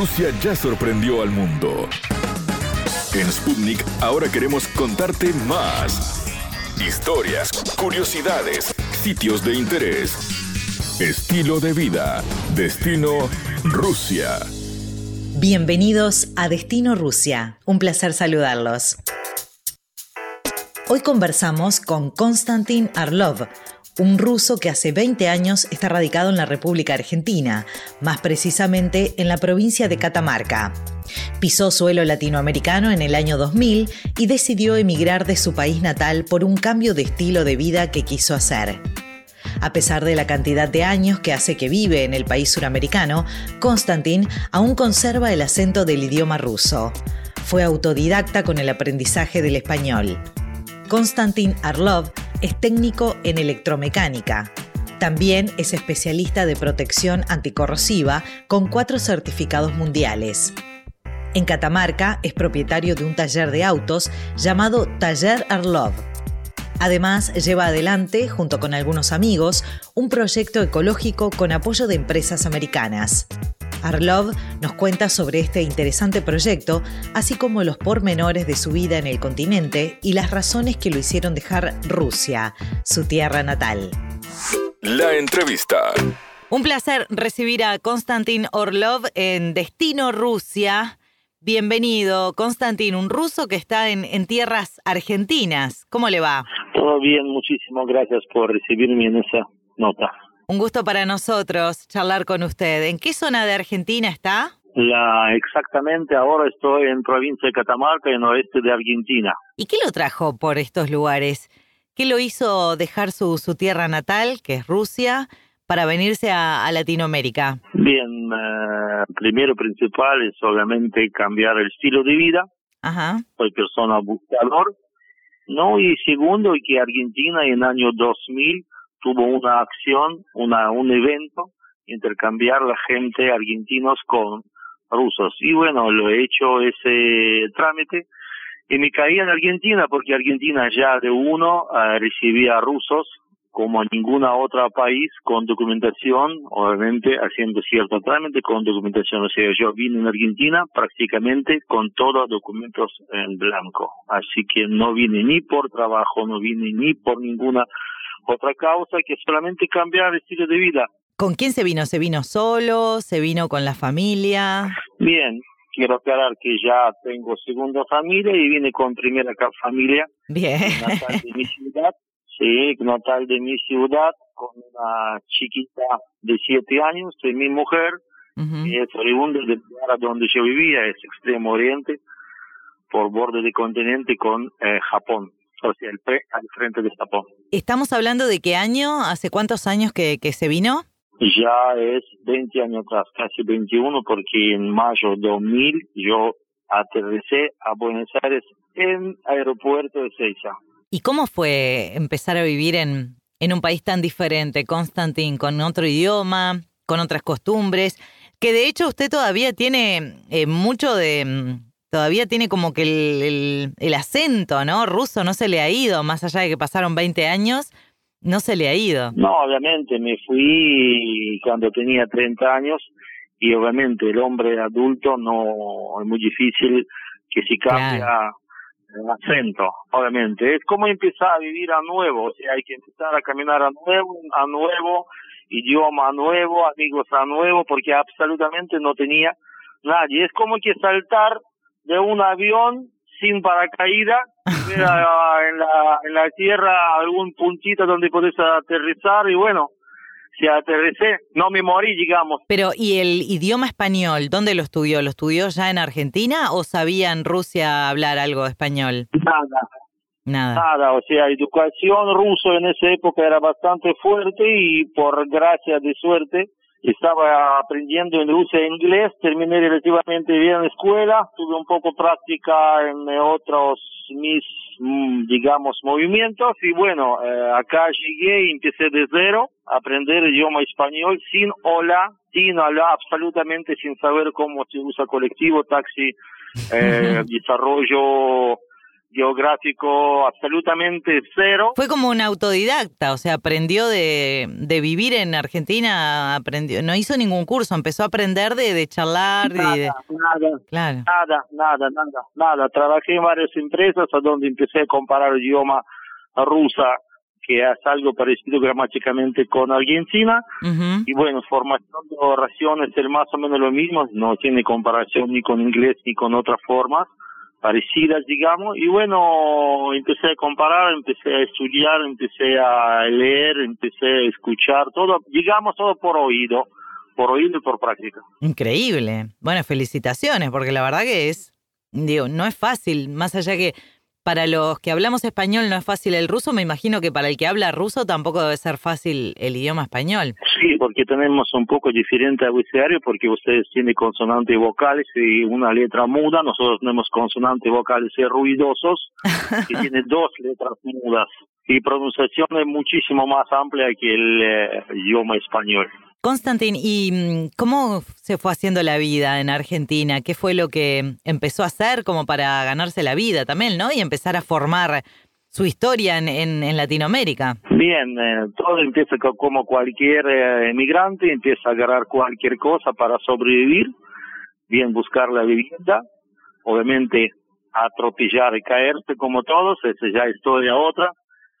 Rusia ya sorprendió al mundo. En Sputnik ahora queremos contarte más. Historias, curiosidades, sitios de interés, estilo de vida, destino Rusia. Bienvenidos a Destino Rusia. Un placer saludarlos. Hoy conversamos con Konstantin Arlov, un ruso que hace 20 años está radicado en la República Argentina, más precisamente en la provincia de Catamarca. Pisó suelo latinoamericano en el año 2000 y decidió emigrar de su país natal por un cambio de estilo de vida que quiso hacer. A pesar de la cantidad de años que hace que vive en el país suramericano, Konstantin aún conserva el acento del idioma ruso. Fue autodidacta con el aprendizaje del español. Konstantin Arlov es técnico en electromecánica. También es especialista de protección anticorrosiva con cuatro certificados mundiales. En Catamarca es propietario de un taller de autos llamado Taller Arlov. Además, lleva adelante, junto con algunos amigos, un proyecto ecológico con apoyo de empresas americanas. Arlov nos cuenta sobre este interesante proyecto, así como los pormenores de su vida en el continente y las razones que lo hicieron dejar Rusia, su tierra natal. La entrevista. Un placer recibir a Konstantin Orlov en Destino Rusia. Bienvenido, Konstantin, un ruso que está en, en, tierras argentinas. ¿Cómo le va? Todo bien, muchísimas gracias por recibirme en esa nota. Un gusto para nosotros charlar con usted. ¿En qué zona de Argentina está? La, exactamente, ahora estoy en provincia de Catamarca, en oeste de Argentina. ¿Y qué lo trajo por estos lugares? ¿Qué lo hizo dejar su, su tierra natal, que es Rusia, para venirse a, a Latinoamérica? Bien, uh, primero principal es obviamente cambiar el estilo de vida. Ajá. Soy persona buscador. No, y segundo, que Argentina en el año 2000 tuvo una acción, una, un evento, intercambiar la gente argentinos con rusos. Y bueno, lo he hecho ese trámite y me caí en Argentina porque Argentina ya de uno uh, recibía rusos como ninguna otra país con documentación, obviamente haciendo cierto trámite con documentación. O sea, yo vine en Argentina prácticamente con todos documentos en blanco. Así que no vine ni por trabajo, no vine ni por ninguna otra causa que solamente cambiar el estilo de vida. ¿Con quién se vino? ¿Se vino solo? ¿Se vino con la familia? Bien, quiero aclarar que ya tengo segunda familia y vine con primera familia. Bien. Natal de mi ciudad. Sí, natal de mi ciudad, con una chiquita de siete años, de mi mujer, uh -huh. y es oriunda del lugar donde yo vivía, es Extremo Oriente, por borde de continente con eh, Japón o sea, el pre al frente de Japón. ¿Estamos hablando de qué año? ¿Hace cuántos años que, que se vino? Ya es 20 años atrás, casi 21, porque en mayo de 2000 yo aterricé a Buenos Aires en aeropuerto de Seiza. ¿Y cómo fue empezar a vivir en, en un país tan diferente, Constantin, con otro idioma, con otras costumbres? Que de hecho usted todavía tiene eh, mucho de todavía tiene como que el, el, el, acento, ¿no? Ruso no se le ha ido, más allá de que pasaron 20 años, no se le ha ido. No, obviamente, me fui cuando tenía 30 años y obviamente el hombre adulto no es muy difícil que si cambia claro. el acento, obviamente. Es como empezar a vivir a nuevo, o sea, hay que empezar a caminar a nuevo, a nuevo, idioma a nuevo, amigos a nuevo, porque absolutamente no tenía nadie. Es como que saltar de un avión sin paracaídas, en la, en la tierra algún puntito donde podés aterrizar y bueno, si aterricé, no me morí, digamos. Pero, ¿y el idioma español, dónde lo estudió? ¿Lo estudió ya en Argentina o sabía en Rusia hablar algo español? Nada. Nada. Nada, o sea, educación ruso en esa época era bastante fuerte y por gracia de suerte estaba aprendiendo en Rusia inglés, terminé relativamente bien en la escuela, tuve un poco práctica en otros mis, digamos, movimientos y bueno, eh, acá llegué y empecé de cero a aprender idioma español sin hola, sin hablar, absolutamente sin saber cómo se usa colectivo, taxi, eh, desarrollo geográfico absolutamente cero. Fue como un autodidacta, o sea, aprendió de, de vivir en Argentina, aprendió, no hizo ningún curso, empezó a aprender de, de charlar. Nada, de, nada, claro. nada, nada, nada, nada. Trabajé en varias empresas a donde empecé a comparar el idioma rusa, que es algo parecido gramáticamente con Argentina. Ujú. Y bueno, formación de oraciones es más o menos lo mismo, no tiene comparación ni con inglés ni con otras formas parecidas, digamos. Y bueno, empecé a comparar, empecé a estudiar, empecé a leer, empecé a escuchar, todo, digamos, todo por oído, por oído y por práctica. Increíble. Bueno, felicitaciones, porque la verdad que es, digo, no es fácil, más allá que para los que hablamos español no es fácil el ruso, me imagino que para el que habla ruso tampoco debe ser fácil el idioma español. Sí, porque tenemos un poco diferente abecedario, porque ustedes tienen consonantes y vocales y una letra muda, nosotros tenemos consonantes, vocales y ruidosos, que tiene dos letras mudas. Y pronunciación es muchísimo más amplia que el eh, idioma español. Constantin, ¿y mm, cómo se fue haciendo la vida en Argentina? ¿Qué fue lo que empezó a hacer como para ganarse la vida también, no? Y empezar a formar su historia en, en, Latinoamérica. Bien, eh, todo empieza co- como cualquier eh, emigrante, empieza a agarrar cualquier cosa para sobrevivir, bien buscar la vivienda, obviamente atropellar y caerse como todos, esa ya es historia otra,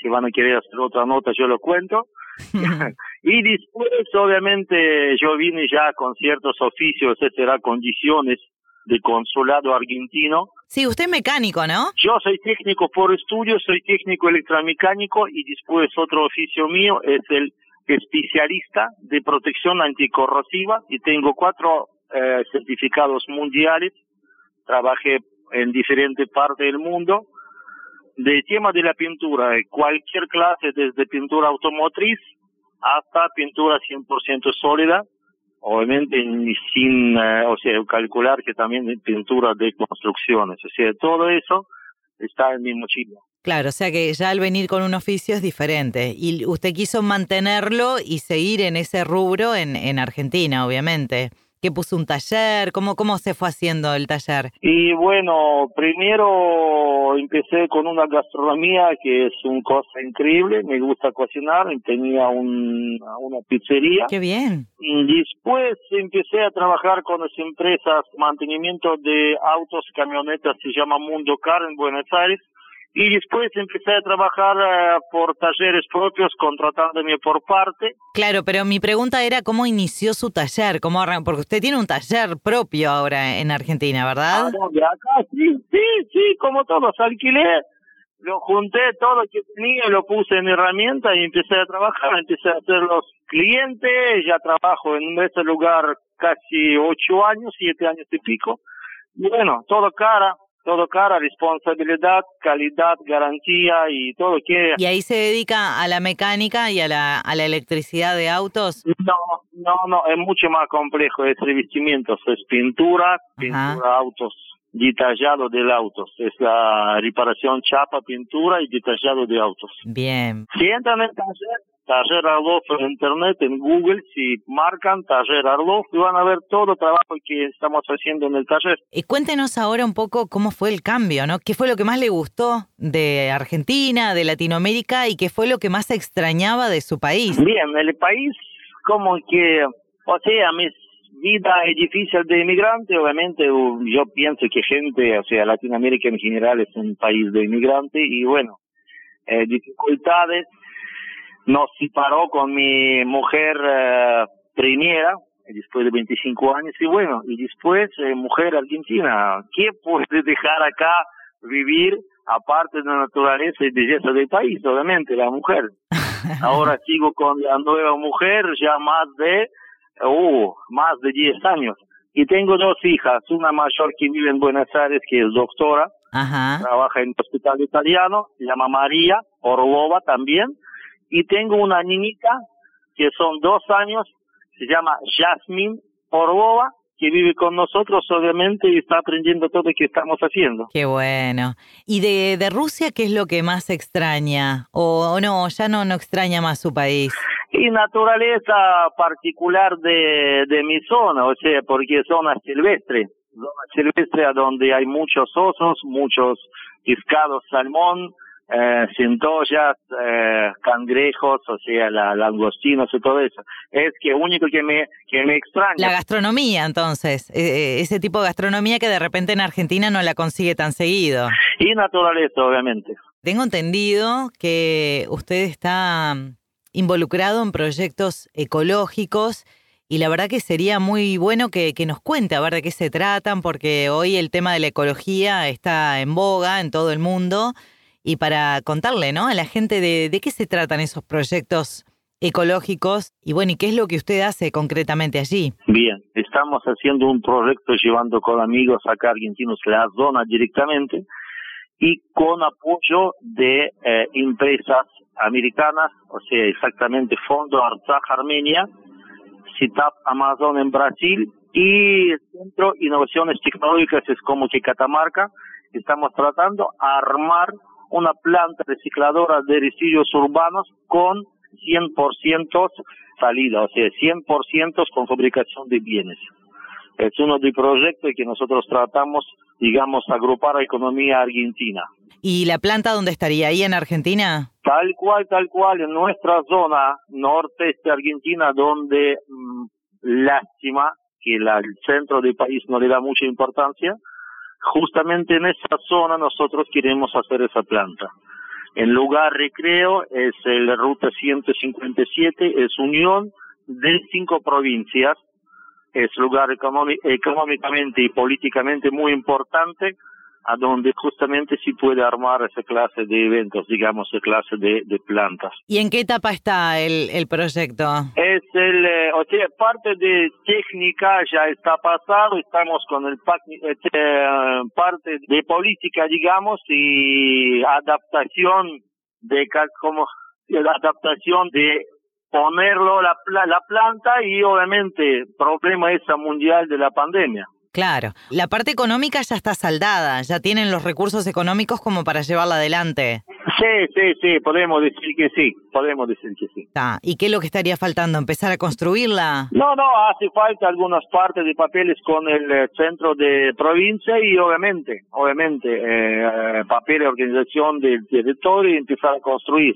si van a querer hacer otra nota yo lo cuento. y después, obviamente, yo vine ya con ciertos oficios, etcétera, condiciones de consulado argentino, Sí, usted es mecánico, ¿no? yo soy técnico por estudio, soy técnico electromecánico y después otro oficio mío es el especialista de protección anticorrosiva y tengo cuatro eh, certificados mundiales. Trabajé en diferentes partes del mundo. De tema de la pintura, cualquier clase, desde pintura automotriz hasta pintura 100% sólida, obviamente sin, eh, o sea, calcular que también pintura de construcciones, o sea, todo eso está en mi mochila. Claro, o sea que ya al venir con un oficio es diferente. Y usted quiso mantenerlo y seguir en ese rubro en, en Argentina, obviamente. ¿Qué puso un taller? ¿Cómo, ¿Cómo se fue haciendo el taller? Y bueno, primero empecé con una gastronomía que es una cosa increíble, me gusta cocinar, tenía un, una pizzería. Qué bien. Y Después empecé a trabajar con las empresas mantenimiento de autos, camionetas, se llama Mundo Car en Buenos Aires. Y después empecé a trabajar eh, por talleres propios, contratándome por parte. Claro, pero mi pregunta era cómo inició su taller, cómo arran- porque usted tiene un taller propio ahora en Argentina, ¿verdad? Ah, no, de acá, sí, sí, sí, como todos, alquilé, lo junté todo lo que tenía, lo puse en herramienta y empecé a trabajar, empecé a hacer los clientes, ya trabajo en este lugar casi ocho años, siete años y pico. Y bueno, todo cara, todo cara, responsabilidad, calidad, garantía y todo que... Y ahí se dedica a la mecánica y a la, a la electricidad de autos. No, no, no, es mucho más complejo, es revestimientos, es pintura, pintura autos, detallado del autos, es la reparación chapa, pintura y detallado de autos. Bien. Si entran en taller, taller Arlof en internet, en Google, si marcan taller Arlof, van a ver todo el trabajo que estamos haciendo en el taller. Y cuéntenos ahora un poco cómo fue el cambio, ¿no? ¿Qué fue lo que más le gustó de Argentina, de Latinoamérica y qué fue lo que más extrañaba de su país? Bien, el país como que, o sea, mi vida es difícil de inmigrante, obviamente yo pienso que gente, o sea, Latinoamérica en general es un país de inmigrante y bueno, eh, dificultades, nos separó con mi mujer eh, primera, después de 25 años, y bueno, y después eh, mujer argentina, ¿qué puede dejar acá vivir aparte de la naturaleza y belleza del país? Obviamente, la mujer. Ahora sigo con la nueva mujer ya más de, uh, más de 10 años. Y tengo dos hijas, una mayor que vive en Buenos Aires, que es doctora, Ajá. trabaja en un hospital italiano, se llama María Orlova también, y tengo una niñita que son dos años, se llama Jasmine Orlova, que vive con nosotros obviamente y está aprendiendo todo lo que estamos haciendo. Qué bueno. ¿Y de, de Rusia qué es lo que más extraña? O, o no, ya no, no extraña más su país. Y naturaleza particular de, de mi zona, o sea, porque es zona silvestre. zona silvestre donde hay muchos osos, muchos pescados salmón, eh, centollas, eh, cangrejos, o sea, la, langostinos y todo eso. Es que único que me, que me extraña. La gastronomía, entonces, eh, eh, ese tipo de gastronomía que de repente en Argentina no la consigue tan seguido. Y naturaleza, obviamente. Tengo entendido que usted está involucrado en proyectos ecológicos y la verdad que sería muy bueno que, que, nos cuente a ver de qué se tratan, porque hoy el tema de la ecología está en boga en todo el mundo y para contarle ¿no? a la gente de, de qué se tratan esos proyectos ecológicos y bueno, ¿y qué es lo que usted hace concretamente allí? Bien, estamos haciendo un proyecto llevando con amigos acá argentinos la zona directamente y con apoyo de eh, empresas americanas, o sea, exactamente Fondo Artsaj Armenia, CITAP Amazon en Brasil y el Centro Innovaciones Tecnológicas es como que Catamarca. Estamos tratando de armar una planta recicladora de residuos urbanos con 100% salida, o sea, 100% con fabricación de bienes. Es uno de los proyectos que nosotros tratamos, digamos, agrupar a la economía argentina. ¿Y la planta dónde estaría? ¿Ahí en Argentina? Tal cual, tal cual, en nuestra zona norte de Argentina, donde mmm, lástima que la, el centro del país no le da mucha importancia, justamente en esa zona nosotros queremos hacer esa planta. El lugar recreo es la ruta 157, es unión de cinco provincias, es lugar económicamente y políticamente muy importante, a donde justamente se puede armar esa clase de eventos, digamos, esa clase de, de plantas. ¿Y en qué etapa está el, el proyecto? Es el, eh, o sea, parte de técnica ya está pasado, estamos con el eh, parte de política, digamos, y adaptación de como la adaptación de ponerlo la, la planta y obviamente problema esa mundial de la pandemia. Claro, la parte económica ya está saldada, ya tienen los recursos económicos como para llevarla adelante. Sí, sí, sí, podemos decir que sí, podemos decir que sí. Ah, ¿Y qué es lo que estaría faltando? ¿Empezar a construirla? No, no, hace falta algunas partes de papeles con el eh, centro de provincia y obviamente, obviamente, eh, papel de organización del territorio y empezar a construir.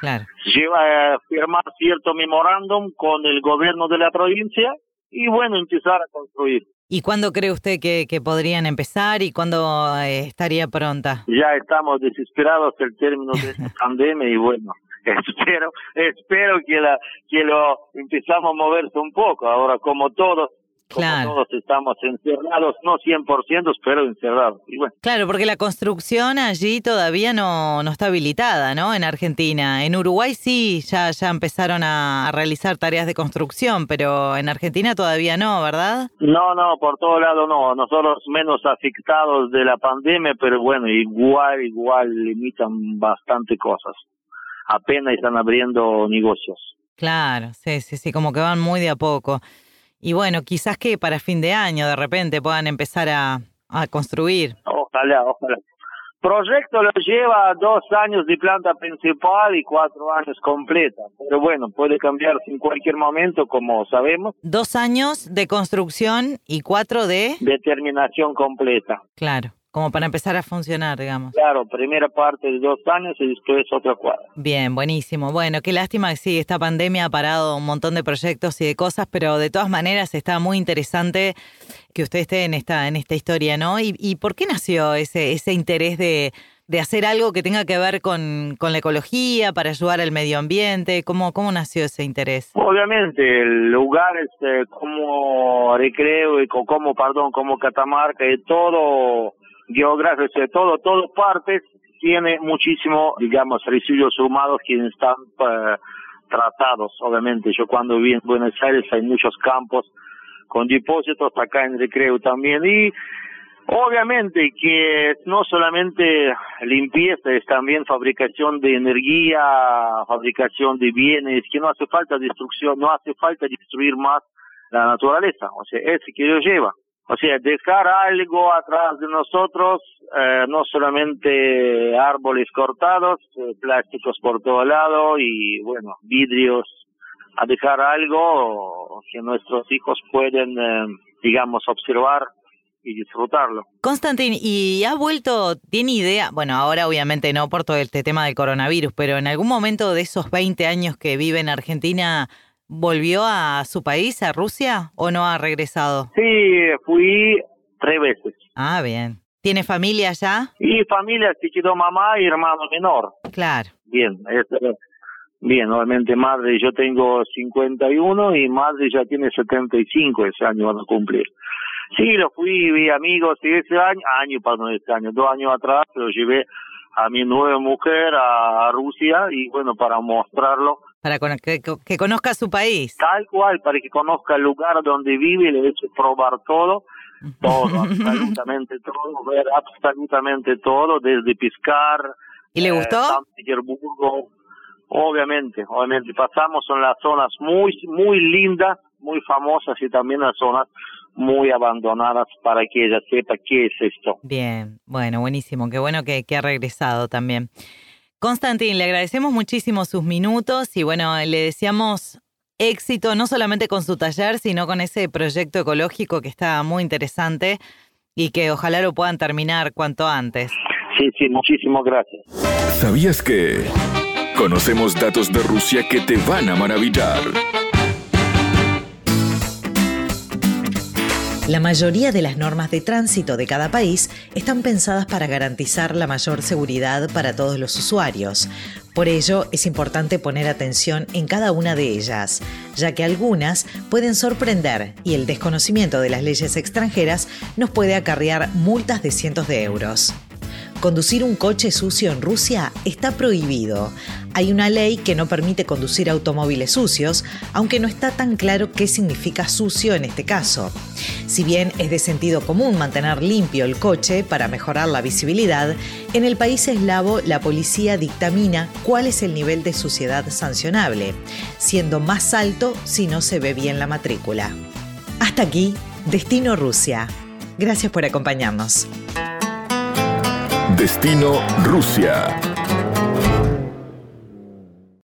Claro. Lleva a eh, firmar cierto memorándum con el gobierno de la provincia y bueno, empezar a construir. ¿Y cuándo cree usted que, que podrían empezar y cuándo eh, estaría pronta? Ya estamos desesperados el término de esta pandemia y bueno, espero espero que la que lo empezamos a moverse un poco. Ahora, como todos Claro. Como todos estamos encerrados, no 100%, pero encerrados. Y bueno. Claro, porque la construcción allí todavía no, no está habilitada, ¿no? En Argentina. En Uruguay sí, ya, ya empezaron a, a realizar tareas de construcción, pero en Argentina todavía no, ¿verdad? No, no, por todo lado no. Nosotros menos afectados de la pandemia, pero bueno, igual, igual limitan bastante cosas. Apenas están abriendo negocios. Claro, sí, sí, sí, como que van muy de a poco. Y bueno, quizás que para fin de año de repente puedan empezar a, a construir. Ojalá, ojalá. Proyecto lo lleva dos años de planta principal y cuatro años completa. Pero bueno, puede cambiarse en cualquier momento, como sabemos. Dos años de construcción y cuatro de... De terminación completa. Claro, como para empezar a funcionar, digamos. Claro, primera parte de dos años y después otra cuadra. Bien, buenísimo. Bueno, qué lástima que sí, esta pandemia ha parado un montón de proyectos y de cosas, pero de todas maneras está muy interesante que usted esté en esta, en esta historia, ¿no? ¿Y, y por qué nació ese, ese interés de, de hacer algo que tenga que ver con, con la ecología, para ayudar al medio ambiente? ¿Cómo, cómo nació ese interés? Obviamente, el lugar este, como recreo y como, perdón, como Catamarca y todo geográfico, de todo, todo partes, tiene muchísimo, digamos, residuos humanos que están uh, tratados, obviamente. Yo cuando viví en Buenos Aires hay muchos campos con depósitos, acá en Recreo también, y obviamente que no solamente limpieza, es también fabricación de energía, fabricación de bienes, que no hace falta destrucción, no hace falta destruir más la naturaleza, o sea, ese que lo lleva. O sea, dejar algo atrás de nosotros, eh, no solamente árboles cortados, eh, plásticos por todo lado y, bueno, vidrios, a dejar algo que nuestros hijos pueden, eh, digamos, observar y disfrutarlo. Constantin, ¿y ha vuelto, tiene idea, bueno, ahora obviamente no por todo este tema del coronavirus, pero en algún momento de esos 20 años que vive en Argentina, ¿volvió a su país, a Rusia, o no ha regresado? Sí, fui tres veces. Ah, bien. ¿Tiene familia ya? Y familia, si quedó mamá y hermano menor. Claro. Bien, bien, obviamente madre, yo tengo 51 y madre ya tiene 75, ese año van a cumplir. Sí, lo fui, vi amigos, y ese año, año, perdón, este año, dos años atrás, lo llevé a mi nueva mujer a, Rusia y bueno, para mostrarlo. Para que, que, conozca su país. Tal cual, para que conozca el lugar donde vive y le hecho probar todo, todo, absolutamente todo, ver absolutamente todo, desde piscar. ¿Y le gustó? San Petersburgo, obviamente, obviamente. Pasamos en las zonas muy, muy lindas, muy famosas y también las zonas muy abandonadas para que ella sepa qué es esto. Bien, bueno, buenísimo, qué bueno que, ha regresado también. Constantín, le agradecemos muchísimo sus minutos y bueno, le deseamos éxito no solamente con su taller, sino con ese proyecto ecológico que está muy interesante y que ojalá lo puedan terminar cuanto antes. Sí, sí, muchísimas gracias. ¿Sabías que conocemos datos de Rusia que te van a maravillar? La mayoría de las normas de tránsito de cada país están pensadas para garantizar la mayor seguridad para todos los usuarios. Por ello, es importante poner atención en cada una de ellas, ya que algunas pueden sorprender y el desconocimiento de las leyes extranjeras nos puede acarrear multas de cientos de euros. Conducir un coche sucio en Rusia está prohibido. Hay una ley que no permite conducir automóviles sucios, aunque no está tan claro qué significa sucio en este caso. Si bien es de sentido común mantener limpio el coche para mejorar la visibilidad, en el país eslavo la policía dictamina cuál es el nivel de suciedad sancionable, siendo más alto si no se ve bien la matrícula. Hasta aquí, Destino Rusia. Gracias por acompañarnos. Destino Rusia.